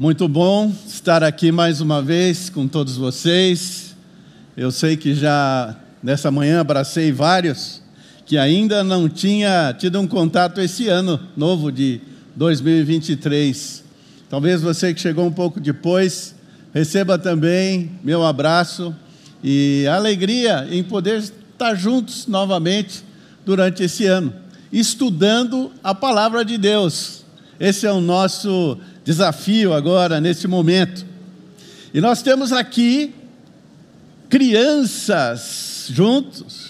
Muito bom estar aqui mais uma vez com todos vocês. Eu sei que já nessa manhã abracei vários que ainda não tinha tido um contato esse ano novo de 2023. Talvez você que chegou um pouco depois receba também meu abraço e alegria em poder estar juntos novamente durante esse ano, estudando a palavra de Deus. Esse é o nosso desafio agora, nesse momento. E nós temos aqui crianças juntos.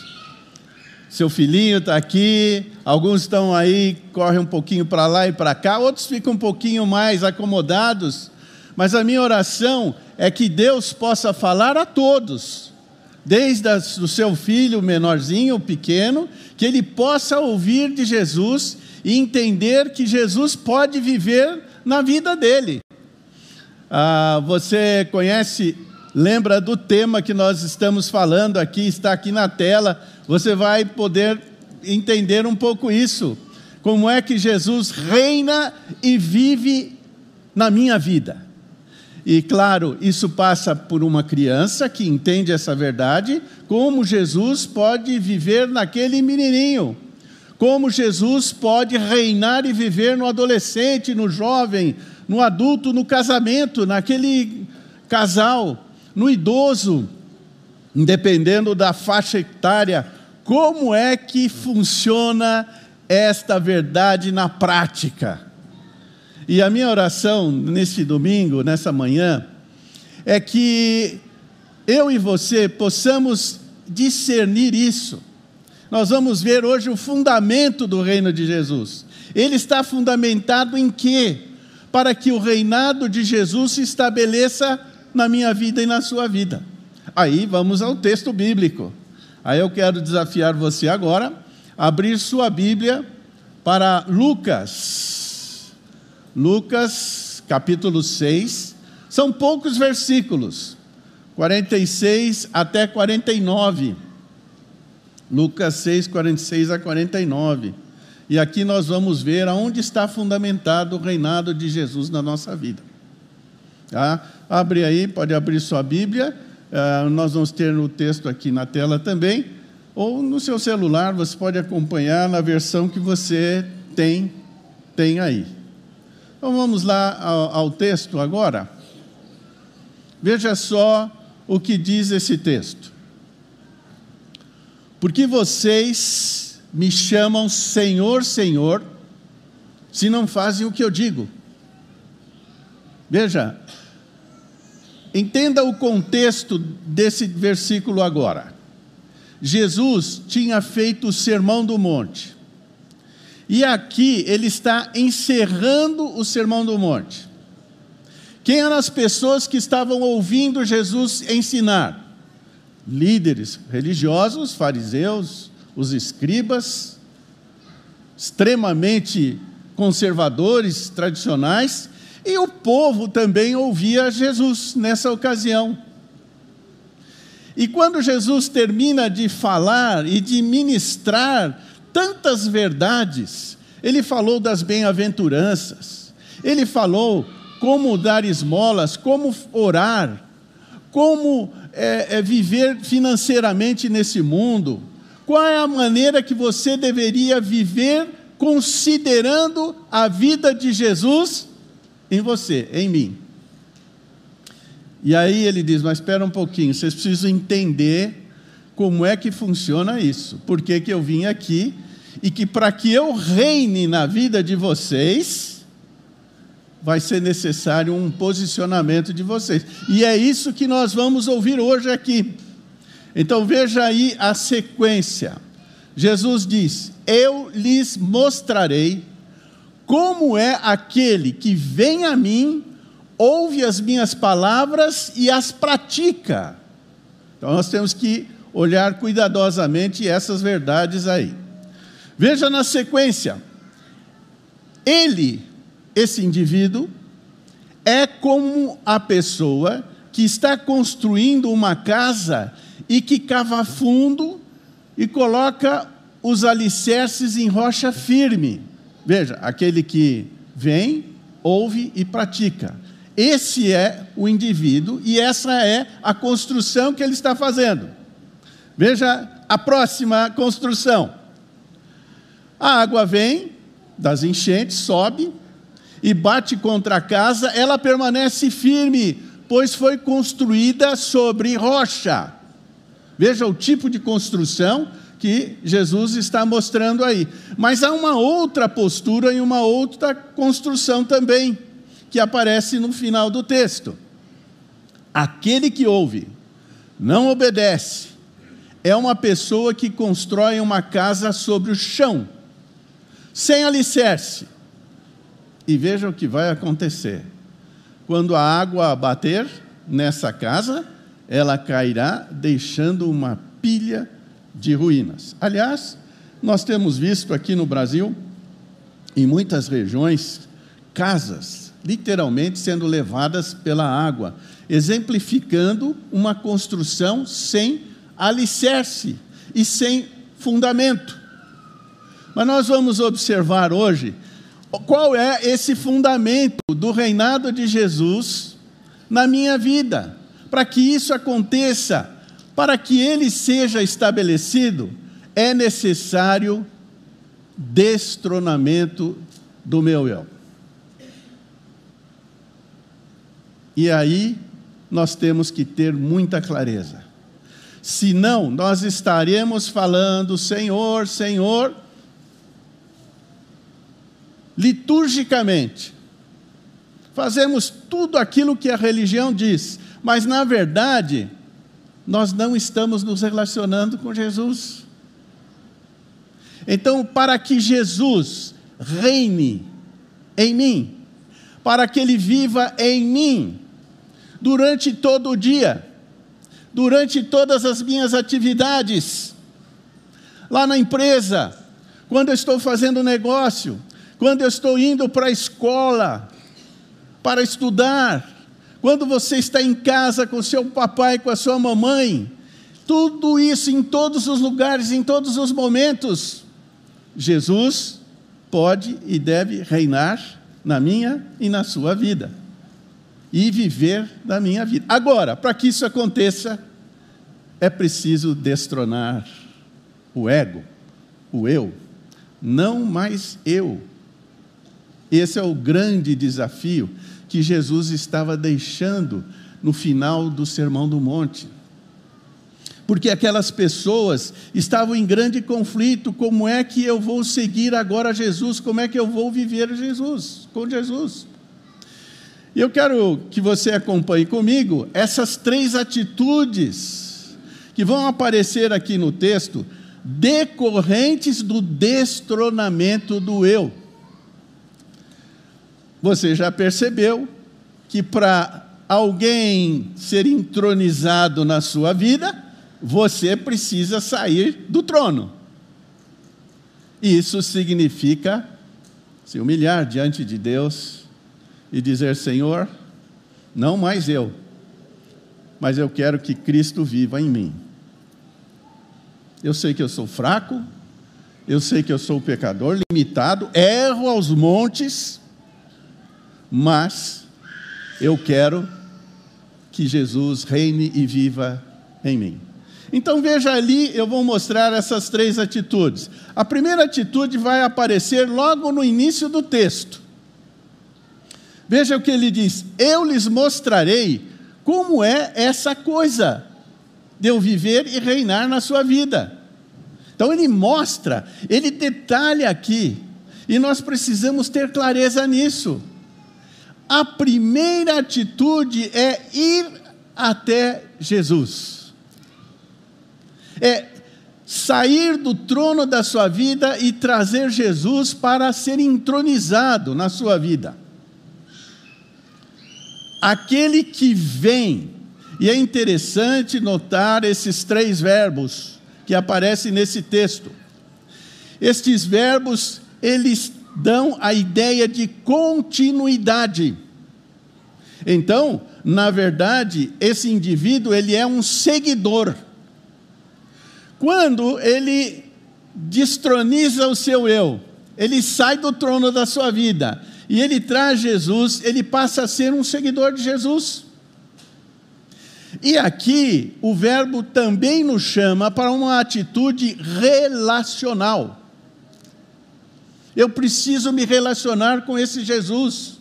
Seu filhinho está aqui, alguns estão aí, correm um pouquinho para lá e para cá, outros ficam um pouquinho mais acomodados. Mas a minha oração é que Deus possa falar a todos, desde o seu filho menorzinho, pequeno, que ele possa ouvir de Jesus e entender que Jesus pode viver na vida dele. Ah, você conhece, lembra do tema que nós estamos falando aqui, está aqui na tela, você vai poder entender um pouco isso. Como é que Jesus reina e vive na minha vida. E claro, isso passa por uma criança que entende essa verdade, como Jesus pode viver naquele menininho como Jesus pode reinar e viver no adolescente, no jovem, no adulto, no casamento, naquele casal, no idoso, independendo da faixa etária, como é que funciona esta verdade na prática? E a minha oração nesse domingo, nessa manhã, é que eu e você possamos discernir isso nós vamos ver hoje o fundamento do reino de Jesus. Ele está fundamentado em quê? Para que o reinado de Jesus se estabeleça na minha vida e na sua vida. Aí vamos ao texto bíblico. Aí eu quero desafiar você agora a abrir sua Bíblia para Lucas. Lucas, capítulo 6. São poucos versículos, 46 até 49. Lucas 6, 46 a 49. E aqui nós vamos ver aonde está fundamentado o reinado de Jesus na nossa vida. Tá? Abre aí, pode abrir sua Bíblia. Uh, nós vamos ter o texto aqui na tela também. Ou no seu celular, você pode acompanhar na versão que você tem, tem aí. Então vamos lá ao, ao texto agora. Veja só o que diz esse texto. Porque vocês me chamam Senhor, Senhor, se não fazem o que eu digo. Veja, entenda o contexto desse versículo agora. Jesus tinha feito o sermão do monte. E aqui ele está encerrando o sermão do monte. Quem eram as pessoas que estavam ouvindo Jesus ensinar? Líderes religiosos, fariseus, os escribas, extremamente conservadores, tradicionais, e o povo também ouvia Jesus nessa ocasião. E quando Jesus termina de falar e de ministrar tantas verdades, ele falou das bem-aventuranças, ele falou como dar esmolas, como orar, como é, é viver financeiramente nesse mundo? Qual é a maneira que você deveria viver considerando a vida de Jesus em você, em mim? E aí ele diz: Mas espera um pouquinho, vocês precisam entender como é que funciona isso. Por que, que eu vim aqui? E que para que eu reine na vida de vocês, vai ser necessário um posicionamento de vocês. E é isso que nós vamos ouvir hoje aqui. Então veja aí a sequência. Jesus diz: Eu lhes mostrarei como é aquele que vem a mim, ouve as minhas palavras e as pratica. Então nós temos que olhar cuidadosamente essas verdades aí. Veja na sequência. Ele esse indivíduo é como a pessoa que está construindo uma casa e que cava fundo e coloca os alicerces em rocha firme. Veja, aquele que vem, ouve e pratica. esse é o indivíduo e essa é a construção que ele está fazendo. Veja a próxima construção. A água vem das enchentes, sobe e bate contra a casa, ela permanece firme, pois foi construída sobre rocha. Veja o tipo de construção que Jesus está mostrando aí. Mas há uma outra postura e uma outra construção também, que aparece no final do texto. Aquele que ouve, não obedece, é uma pessoa que constrói uma casa sobre o chão, sem alicerce. E veja o que vai acontecer. Quando a água bater nessa casa, ela cairá, deixando uma pilha de ruínas. Aliás, nós temos visto aqui no Brasil, em muitas regiões, casas literalmente sendo levadas pela água, exemplificando uma construção sem alicerce e sem fundamento. Mas nós vamos observar hoje qual é esse fundamento do reinado de Jesus na minha vida. Para que isso aconteça, para que ele seja estabelecido, é necessário destronamento do meu eu. E aí nós temos que ter muita clareza. Senão, nós estaremos falando, Senhor, Senhor, liturgicamente. Fazemos tudo aquilo que a religião diz, mas na verdade, nós não estamos nos relacionando com Jesus. Então, para que Jesus reine em mim, para que Ele viva em mim, durante todo o dia, durante todas as minhas atividades, lá na empresa, quando eu estou fazendo negócio, quando eu estou indo para a escola para estudar, quando você está em casa com seu papai, com a sua mamãe, tudo isso em todos os lugares, em todos os momentos, Jesus pode e deve reinar na minha e na sua vida e viver da minha vida. Agora, para que isso aconteça, é preciso destronar o ego, o eu, não mais eu. Esse é o grande desafio que Jesus estava deixando no final do Sermão do Monte. Porque aquelas pessoas estavam em grande conflito: como é que eu vou seguir agora Jesus? Como é que eu vou viver Jesus, com Jesus? E eu quero que você acompanhe comigo essas três atitudes que vão aparecer aqui no texto, decorrentes do destronamento do eu. Você já percebeu que para alguém ser entronizado na sua vida, você precisa sair do trono. Isso significa se humilhar diante de Deus e dizer: Senhor, não mais eu, mas eu quero que Cristo viva em mim. Eu sei que eu sou fraco, eu sei que eu sou pecador, limitado, erro aos montes, mas eu quero que Jesus reine e viva em mim. Então veja ali, eu vou mostrar essas três atitudes. A primeira atitude vai aparecer logo no início do texto. Veja o que ele diz: Eu lhes mostrarei como é essa coisa de eu viver e reinar na sua vida. Então ele mostra, ele detalha aqui, e nós precisamos ter clareza nisso. A primeira atitude é ir até Jesus. É sair do trono da sua vida e trazer Jesus para ser entronizado na sua vida. Aquele que vem, e é interessante notar esses três verbos que aparecem nesse texto. Estes verbos, eles dão a ideia de continuidade. Então, na verdade, esse indivíduo ele é um seguidor. Quando ele destroniza o seu eu, ele sai do trono da sua vida e ele traz Jesus, ele passa a ser um seguidor de Jesus. E aqui o verbo também nos chama para uma atitude relacional. Eu preciso me relacionar com esse Jesus.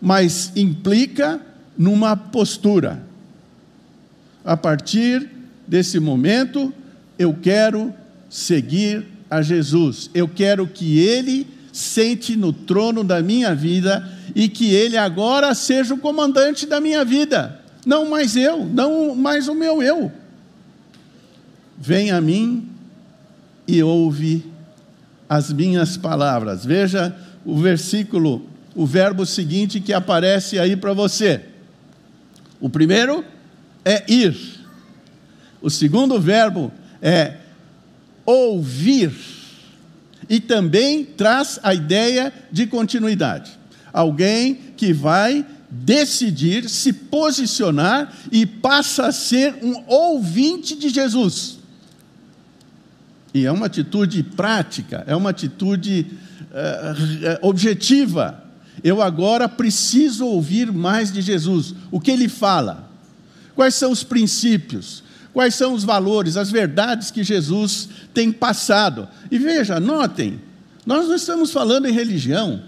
Mas implica numa postura. A partir desse momento, eu quero seguir a Jesus. Eu quero que Ele sente no trono da minha vida e que Ele agora seja o comandante da minha vida. Não mais eu, não mais o meu eu. Vem a mim e ouve as minhas palavras. Veja o versículo, o verbo seguinte que aparece aí para você. O primeiro é ir. O segundo verbo é ouvir. E também traz a ideia de continuidade. Alguém que vai decidir se posicionar e passa a ser um ouvinte de Jesus. E é uma atitude prática, é uma atitude uh, objetiva. Eu agora preciso ouvir mais de Jesus. O que ele fala? Quais são os princípios? Quais são os valores, as verdades que Jesus tem passado? E veja, notem, nós não estamos falando em religião,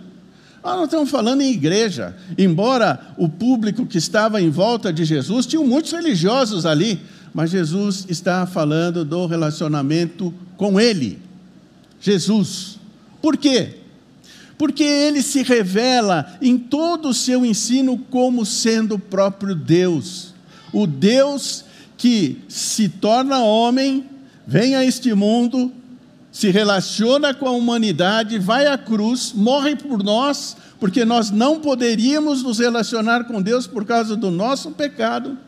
nós não estamos falando em igreja. Embora o público que estava em volta de Jesus, tinham muitos religiosos ali, mas Jesus está falando do relacionamento com Ele. Jesus. Por quê? Porque ele se revela em todo o seu ensino como sendo o próprio Deus. O Deus que se torna homem, vem a este mundo, se relaciona com a humanidade, vai à cruz, morre por nós, porque nós não poderíamos nos relacionar com Deus por causa do nosso pecado.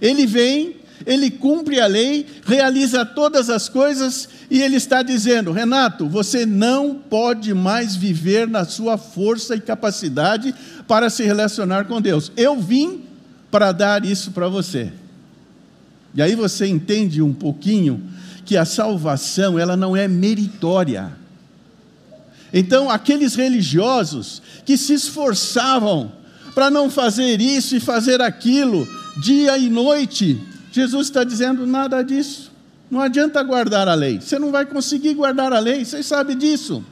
Ele vem, ele cumpre a lei, realiza todas as coisas e ele está dizendo: Renato, você não pode mais viver na sua força e capacidade para se relacionar com Deus. Eu vim para dar isso para você. E aí você entende um pouquinho que a salvação ela não é meritória. Então, aqueles religiosos que se esforçavam para não fazer isso e fazer aquilo, dia e noite, Jesus está dizendo nada disso. Não adianta guardar a lei, você não vai conseguir guardar a lei, vocês sabem disso.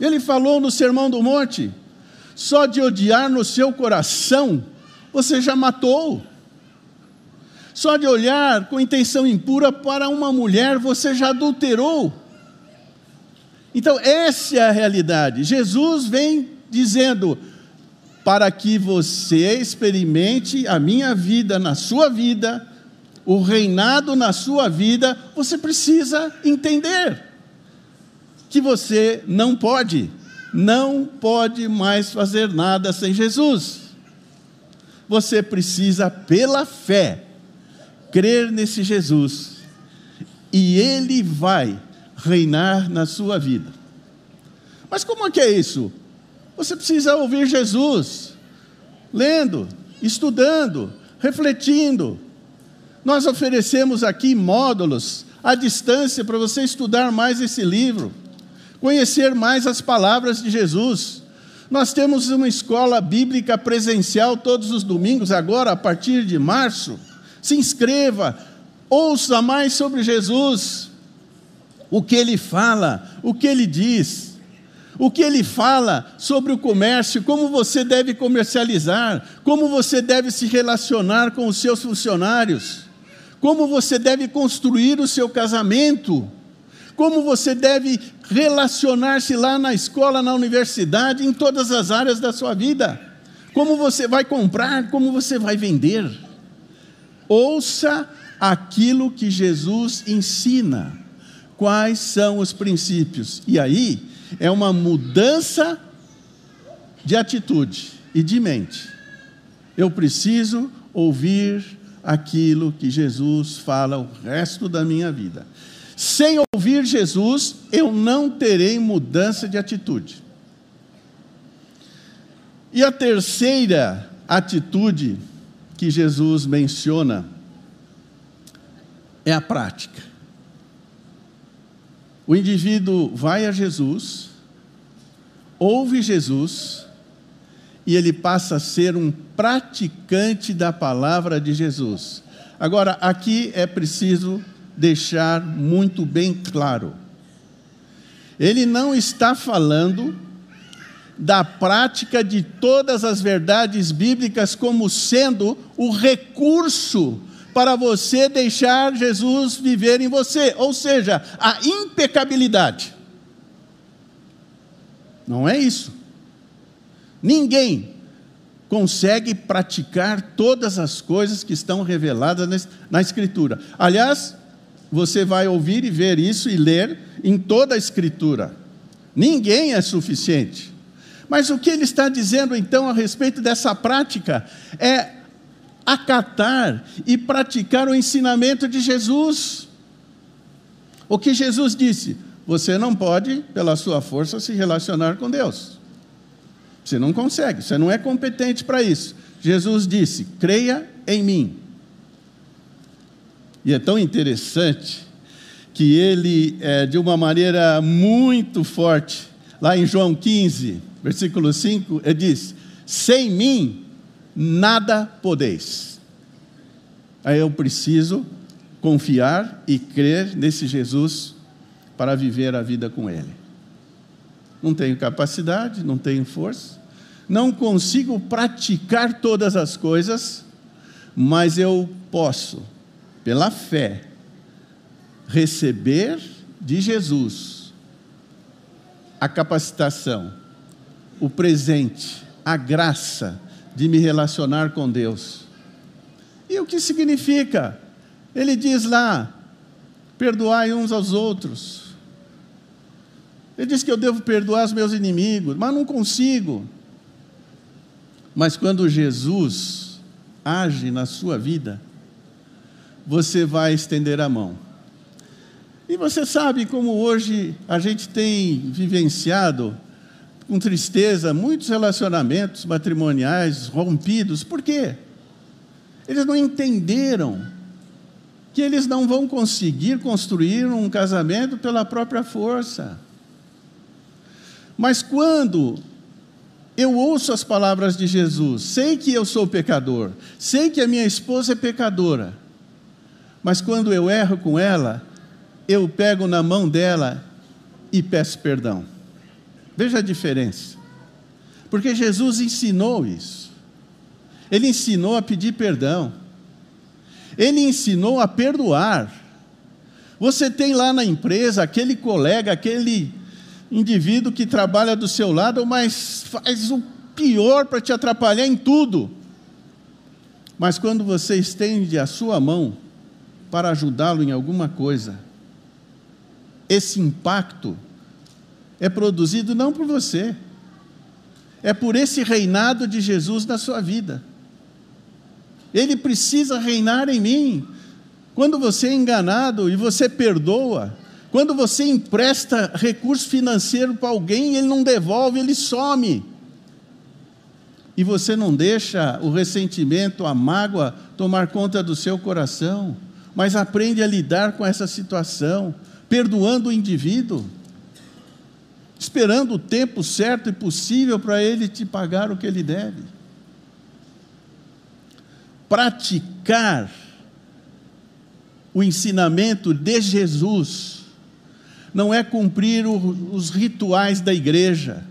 Ele falou no Sermão do Monte: só de odiar no seu coração, você já matou. Só de olhar com intenção impura para uma mulher, você já adulterou. Então, essa é a realidade. Jesus vem dizendo: para que você experimente a minha vida na sua vida, o reinado na sua vida, você precisa entender que você não pode, não pode mais fazer nada sem Jesus. Você precisa, pela fé, crer nesse Jesus e ele vai reinar na sua vida. Mas como é que é isso? Você precisa ouvir Jesus, lendo, estudando, refletindo. Nós oferecemos aqui módulos à distância para você estudar mais esse livro, conhecer mais as palavras de Jesus. Nós temos uma escola bíblica presencial todos os domingos, agora a partir de março se inscreva, ouça mais sobre Jesus, o que ele fala, o que ele diz, o que ele fala sobre o comércio, como você deve comercializar, como você deve se relacionar com os seus funcionários, como você deve construir o seu casamento, como você deve relacionar-se lá na escola, na universidade, em todas as áreas da sua vida, como você vai comprar, como você vai vender. Ouça aquilo que Jesus ensina. Quais são os princípios? E aí é uma mudança de atitude e de mente. Eu preciso ouvir aquilo que Jesus fala o resto da minha vida. Sem ouvir Jesus, eu não terei mudança de atitude. E a terceira atitude que Jesus menciona é a prática. O indivíduo vai a Jesus, ouve Jesus e ele passa a ser um praticante da palavra de Jesus. Agora, aqui é preciso deixar muito bem claro. Ele não está falando da prática de todas as verdades bíblicas como sendo o recurso para você deixar Jesus viver em você, ou seja, a impecabilidade. Não é isso. Ninguém consegue praticar todas as coisas que estão reveladas na Escritura. Aliás, você vai ouvir e ver isso e ler em toda a Escritura. Ninguém é suficiente. Mas o que ele está dizendo então a respeito dessa prática é acatar e praticar o ensinamento de Jesus. O que Jesus disse: você não pode, pela sua força, se relacionar com Deus. Você não consegue, você não é competente para isso. Jesus disse: creia em mim. E é tão interessante que ele, é, de uma maneira muito forte, lá em João 15, versículo 5, ele diz: sem mim nada podeis. Aí eu preciso confiar e crer nesse Jesus para viver a vida com Ele. Não tenho capacidade, não tenho força, não consigo praticar todas as coisas, mas eu posso, pela fé, receber de Jesus a capacitação, o presente, a graça de me relacionar com Deus. E o que significa? Ele diz lá: perdoai uns aos outros. Ele diz que eu devo perdoar os meus inimigos, mas não consigo. Mas quando Jesus age na sua vida, você vai estender a mão. E você sabe como hoje a gente tem vivenciado com tristeza muitos relacionamentos matrimoniais rompidos. Por quê? Eles não entenderam que eles não vão conseguir construir um casamento pela própria força. Mas quando eu ouço as palavras de Jesus, sei que eu sou pecador, sei que a minha esposa é pecadora, mas quando eu erro com ela, eu pego na mão dela e peço perdão. Veja a diferença. Porque Jesus ensinou isso. Ele ensinou a pedir perdão. Ele ensinou a perdoar. Você tem lá na empresa aquele colega, aquele indivíduo que trabalha do seu lado, mas faz o pior para te atrapalhar em tudo. Mas quando você estende a sua mão para ajudá-lo em alguma coisa, esse impacto é produzido não por você, é por esse reinado de Jesus na sua vida. Ele precisa reinar em mim. Quando você é enganado e você perdoa, quando você empresta recurso financeiro para alguém, ele não devolve, ele some. E você não deixa o ressentimento, a mágoa tomar conta do seu coração, mas aprende a lidar com essa situação, perdoando o indivíduo esperando o tempo certo e possível para ele te pagar o que ele deve. Praticar o ensinamento de Jesus não é cumprir os rituais da igreja,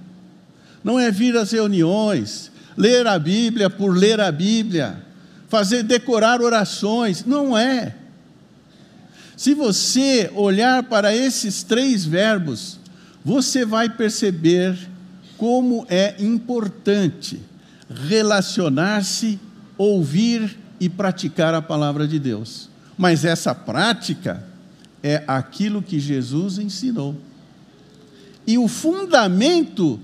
não é vir às reuniões, ler a Bíblia por ler a Bíblia, fazer decorar orações, não é. Se você olhar para esses três verbos, você vai perceber como é importante relacionar-se, ouvir e praticar a palavra de Deus. Mas essa prática é aquilo que Jesus ensinou. E o fundamento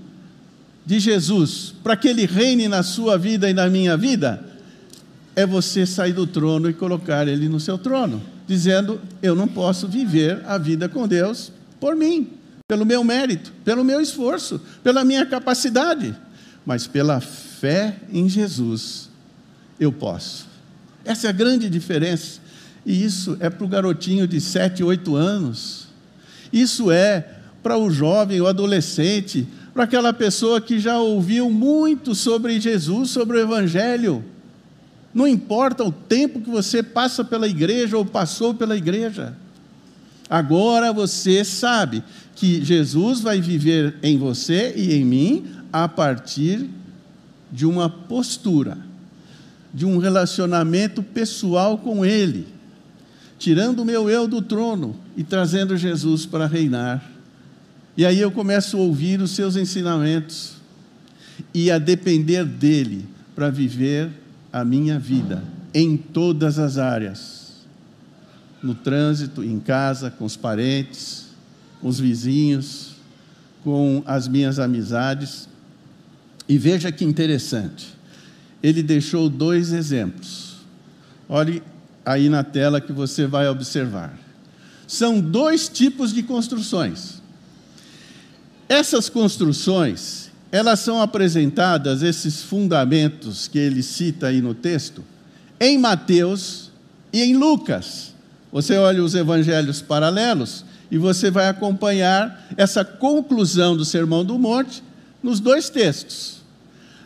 de Jesus para que ele reine na sua vida e na minha vida é você sair do trono e colocar ele no seu trono, dizendo: Eu não posso viver a vida com Deus por mim pelo meu mérito, pelo meu esforço, pela minha capacidade, mas pela fé em Jesus eu posso. Essa é a grande diferença. E isso é para o garotinho de 7, 8 anos. Isso é para o jovem, o adolescente, para aquela pessoa que já ouviu muito sobre Jesus, sobre o Evangelho. Não importa o tempo que você passa pela igreja ou passou pela igreja. Agora você sabe que Jesus vai viver em você e em mim a partir de uma postura, de um relacionamento pessoal com Ele, tirando o meu eu do trono e trazendo Jesus para reinar. E aí eu começo a ouvir os seus ensinamentos e a depender dele para viver a minha vida em todas as áreas no trânsito, em casa, com os parentes, os vizinhos, com as minhas amizades. E veja que interessante, ele deixou dois exemplos. Olhe aí na tela que você vai observar. São dois tipos de construções. Essas construções, elas são apresentadas, esses fundamentos que ele cita aí no texto, em Mateus e em Lucas. Você olha os evangelhos paralelos e você vai acompanhar essa conclusão do Sermão do Monte nos dois textos.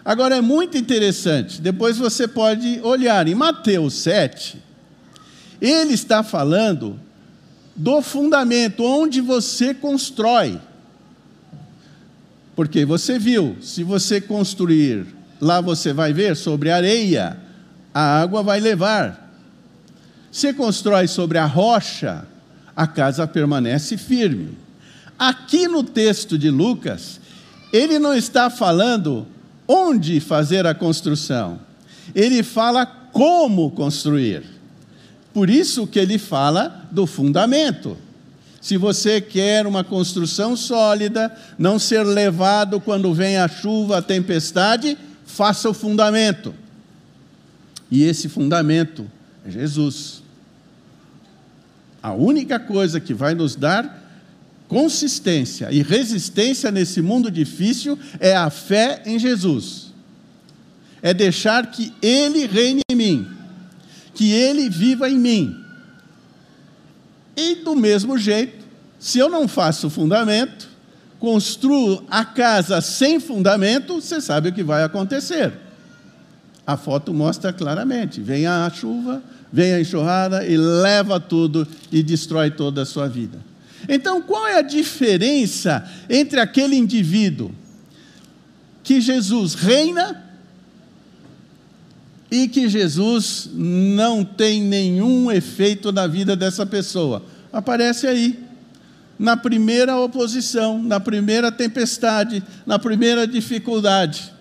Agora é muito interessante, depois você pode olhar em Mateus 7, ele está falando do fundamento, onde você constrói. Porque você viu, se você construir, lá você vai ver sobre areia, a água vai levar. Se constrói sobre a rocha, a casa permanece firme. Aqui no texto de Lucas, ele não está falando onde fazer a construção, ele fala como construir. Por isso que ele fala do fundamento. Se você quer uma construção sólida, não ser levado quando vem a chuva, a tempestade, faça o fundamento. E esse fundamento é Jesus. A única coisa que vai nos dar consistência e resistência nesse mundo difícil é a fé em Jesus. É deixar que Ele reine em mim, que Ele viva em mim. E do mesmo jeito, se eu não faço fundamento, construo a casa sem fundamento, você sabe o que vai acontecer. A foto mostra claramente: vem a chuva, vem a enxurrada e leva tudo e destrói toda a sua vida. Então, qual é a diferença entre aquele indivíduo que Jesus reina e que Jesus não tem nenhum efeito na vida dessa pessoa? Aparece aí. Na primeira oposição, na primeira tempestade, na primeira dificuldade.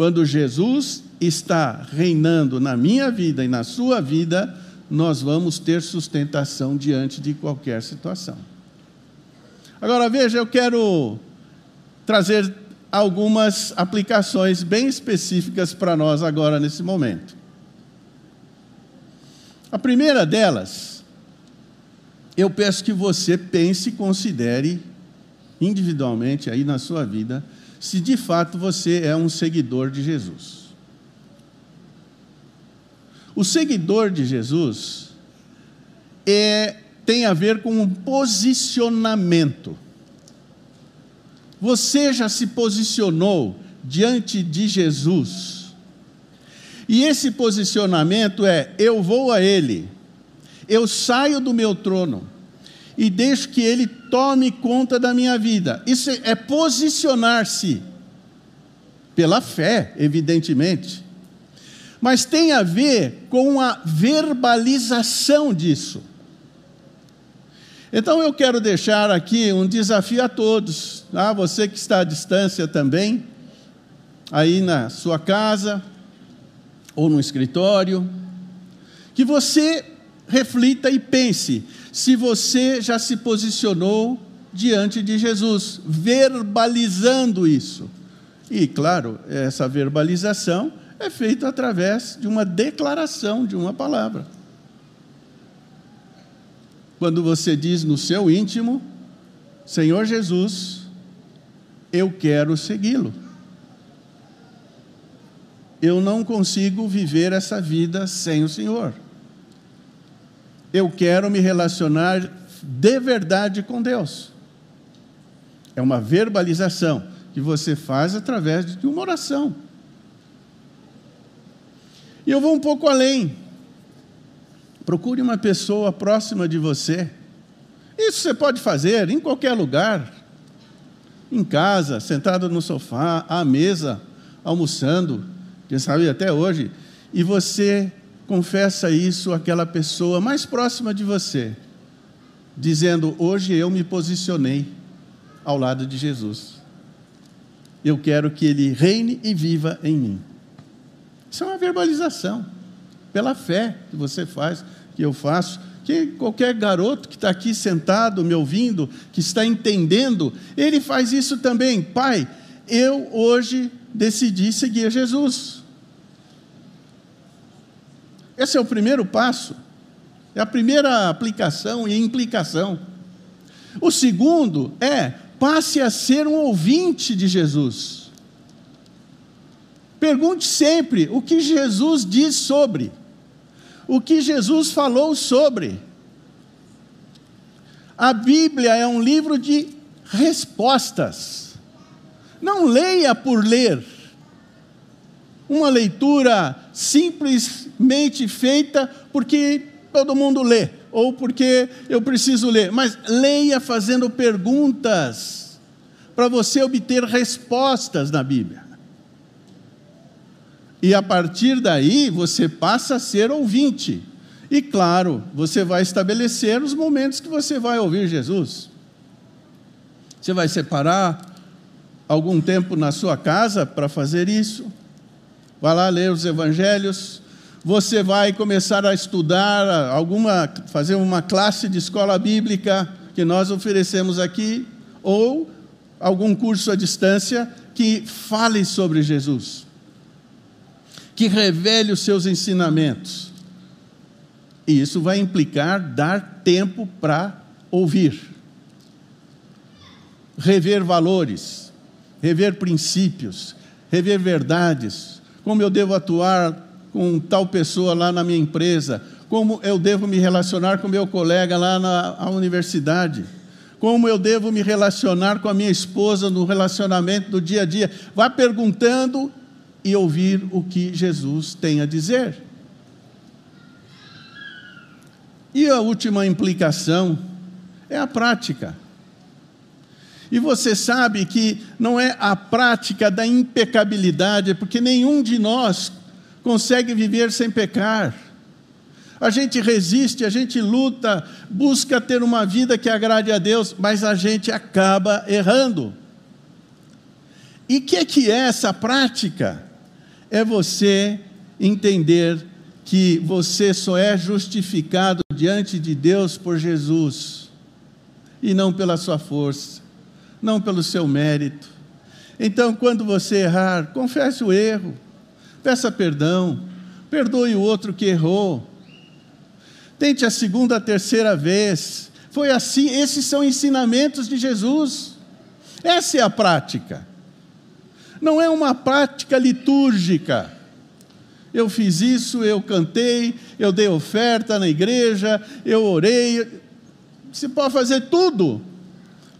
Quando Jesus está reinando na minha vida e na sua vida, nós vamos ter sustentação diante de qualquer situação. Agora veja, eu quero trazer algumas aplicações bem específicas para nós agora nesse momento. A primeira delas, eu peço que você pense e considere individualmente aí na sua vida se de fato você é um seguidor de Jesus. O seguidor de Jesus é, tem a ver com um posicionamento. Você já se posicionou diante de Jesus. E esse posicionamento é: eu vou a Ele, eu saio do meu trono e deixo que Ele tome conta da minha vida. Isso é posicionar-se, pela fé, evidentemente, mas tem a ver com a verbalização disso. Então eu quero deixar aqui um desafio a todos, tá? você que está à distância também, aí na sua casa ou no escritório, que você reflita e pense se você já se posicionou diante de Jesus, verbalizando isso. E, claro, essa verbalização é feita através de uma declaração, de uma palavra. Quando você diz no seu íntimo, Senhor Jesus, eu quero segui-lo. Eu não consigo viver essa vida sem o Senhor eu quero me relacionar de verdade com Deus. É uma verbalização que você faz através de uma oração. E eu vou um pouco além. Procure uma pessoa próxima de você. Isso você pode fazer em qualquer lugar. Em casa, sentado no sofá, à mesa, almoçando, quem sabe até hoje, e você confessa isso àquela pessoa mais próxima de você, dizendo: Hoje eu me posicionei ao lado de Jesus. Eu quero que ele reine e viva em mim. Isso é uma verbalização, pela fé que você faz, que eu faço, que qualquer garoto que está aqui sentado, me ouvindo, que está entendendo, ele faz isso também. Pai, eu hoje decidi seguir Jesus. Esse é o primeiro passo, é a primeira aplicação e implicação. O segundo é passe a ser um ouvinte de Jesus. Pergunte sempre o que Jesus diz sobre, o que Jesus falou sobre. A Bíblia é um livro de respostas. Não leia por ler. Uma leitura simplesmente feita porque todo mundo lê, ou porque eu preciso ler, mas leia fazendo perguntas, para você obter respostas na Bíblia. E a partir daí você passa a ser ouvinte. E claro, você vai estabelecer os momentos que você vai ouvir Jesus. Você vai separar algum tempo na sua casa para fazer isso. Vai lá ler os evangelhos. Você vai começar a estudar alguma, fazer uma classe de escola bíblica que nós oferecemos aqui, ou algum curso à distância que fale sobre Jesus que revele os seus ensinamentos. E isso vai implicar dar tempo para ouvir, rever valores, rever princípios, rever verdades, como eu devo atuar com tal pessoa lá na minha empresa, como eu devo me relacionar com meu colega lá na universidade, como eu devo me relacionar com a minha esposa no relacionamento do dia a dia. Vá perguntando e ouvir o que Jesus tem a dizer. E a última implicação é a prática. E você sabe que não é a prática da impecabilidade, porque nenhum de nós consegue viver sem pecar. A gente resiste, a gente luta, busca ter uma vida que agrade a Deus, mas a gente acaba errando. E o que, que é essa prática? é você entender que você só é justificado diante de Deus por Jesus e não pela sua força, não pelo seu mérito. Então, quando você errar, confesse o erro, peça perdão, perdoe o outro que errou. Tente a segunda, a terceira vez. Foi assim, esses são ensinamentos de Jesus. Essa é a prática não é uma prática litúrgica. Eu fiz isso, eu cantei, eu dei oferta na igreja, eu orei. Você pode fazer tudo,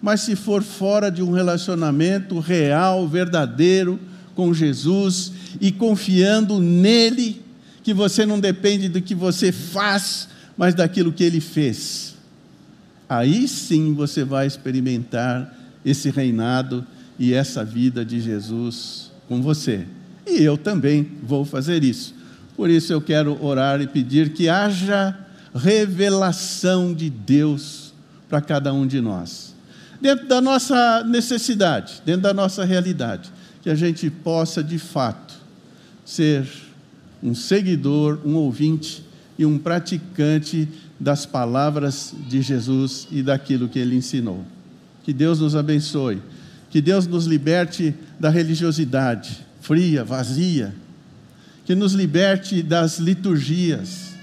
mas se for fora de um relacionamento real, verdadeiro com Jesus e confiando nele, que você não depende do que você faz, mas daquilo que ele fez. Aí sim você vai experimentar esse reinado e essa vida de Jesus com você. E eu também vou fazer isso. Por isso eu quero orar e pedir que haja revelação de Deus para cada um de nós. Dentro da nossa necessidade, dentro da nossa realidade, que a gente possa de fato ser um seguidor, um ouvinte e um praticante das palavras de Jesus e daquilo que ele ensinou. Que Deus nos abençoe que Deus nos liberte da religiosidade fria, vazia. Que nos liberte das liturgias,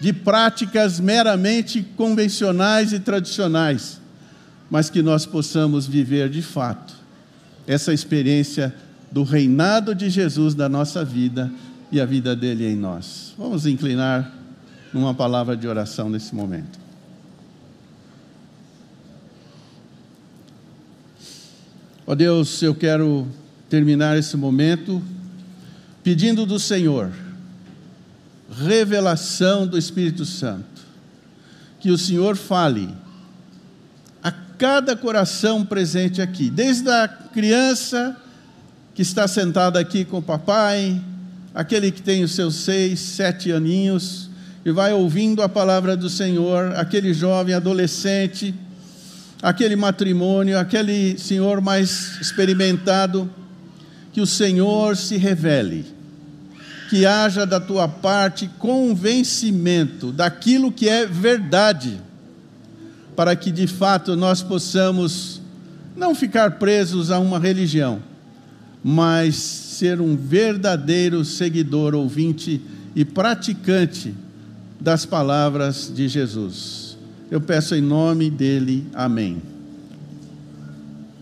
de práticas meramente convencionais e tradicionais, mas que nós possamos viver de fato essa experiência do reinado de Jesus na nossa vida e a vida dele em nós. Vamos inclinar numa palavra de oração nesse momento. Ó oh Deus, eu quero terminar esse momento pedindo do Senhor revelação do Espírito Santo. Que o Senhor fale cada coração presente aqui, desde a criança que está sentada aqui com o papai, aquele que tem os seus seis, sete aninhos e vai ouvindo a palavra do Senhor, aquele jovem adolescente, aquele matrimônio, aquele senhor mais experimentado, que o Senhor se revele que haja da tua parte convencimento daquilo que é verdade, para que de fato nós possamos não ficar presos a uma religião, mas ser um verdadeiro seguidor, ouvinte e praticante das palavras de Jesus. Eu peço em nome dele, amém.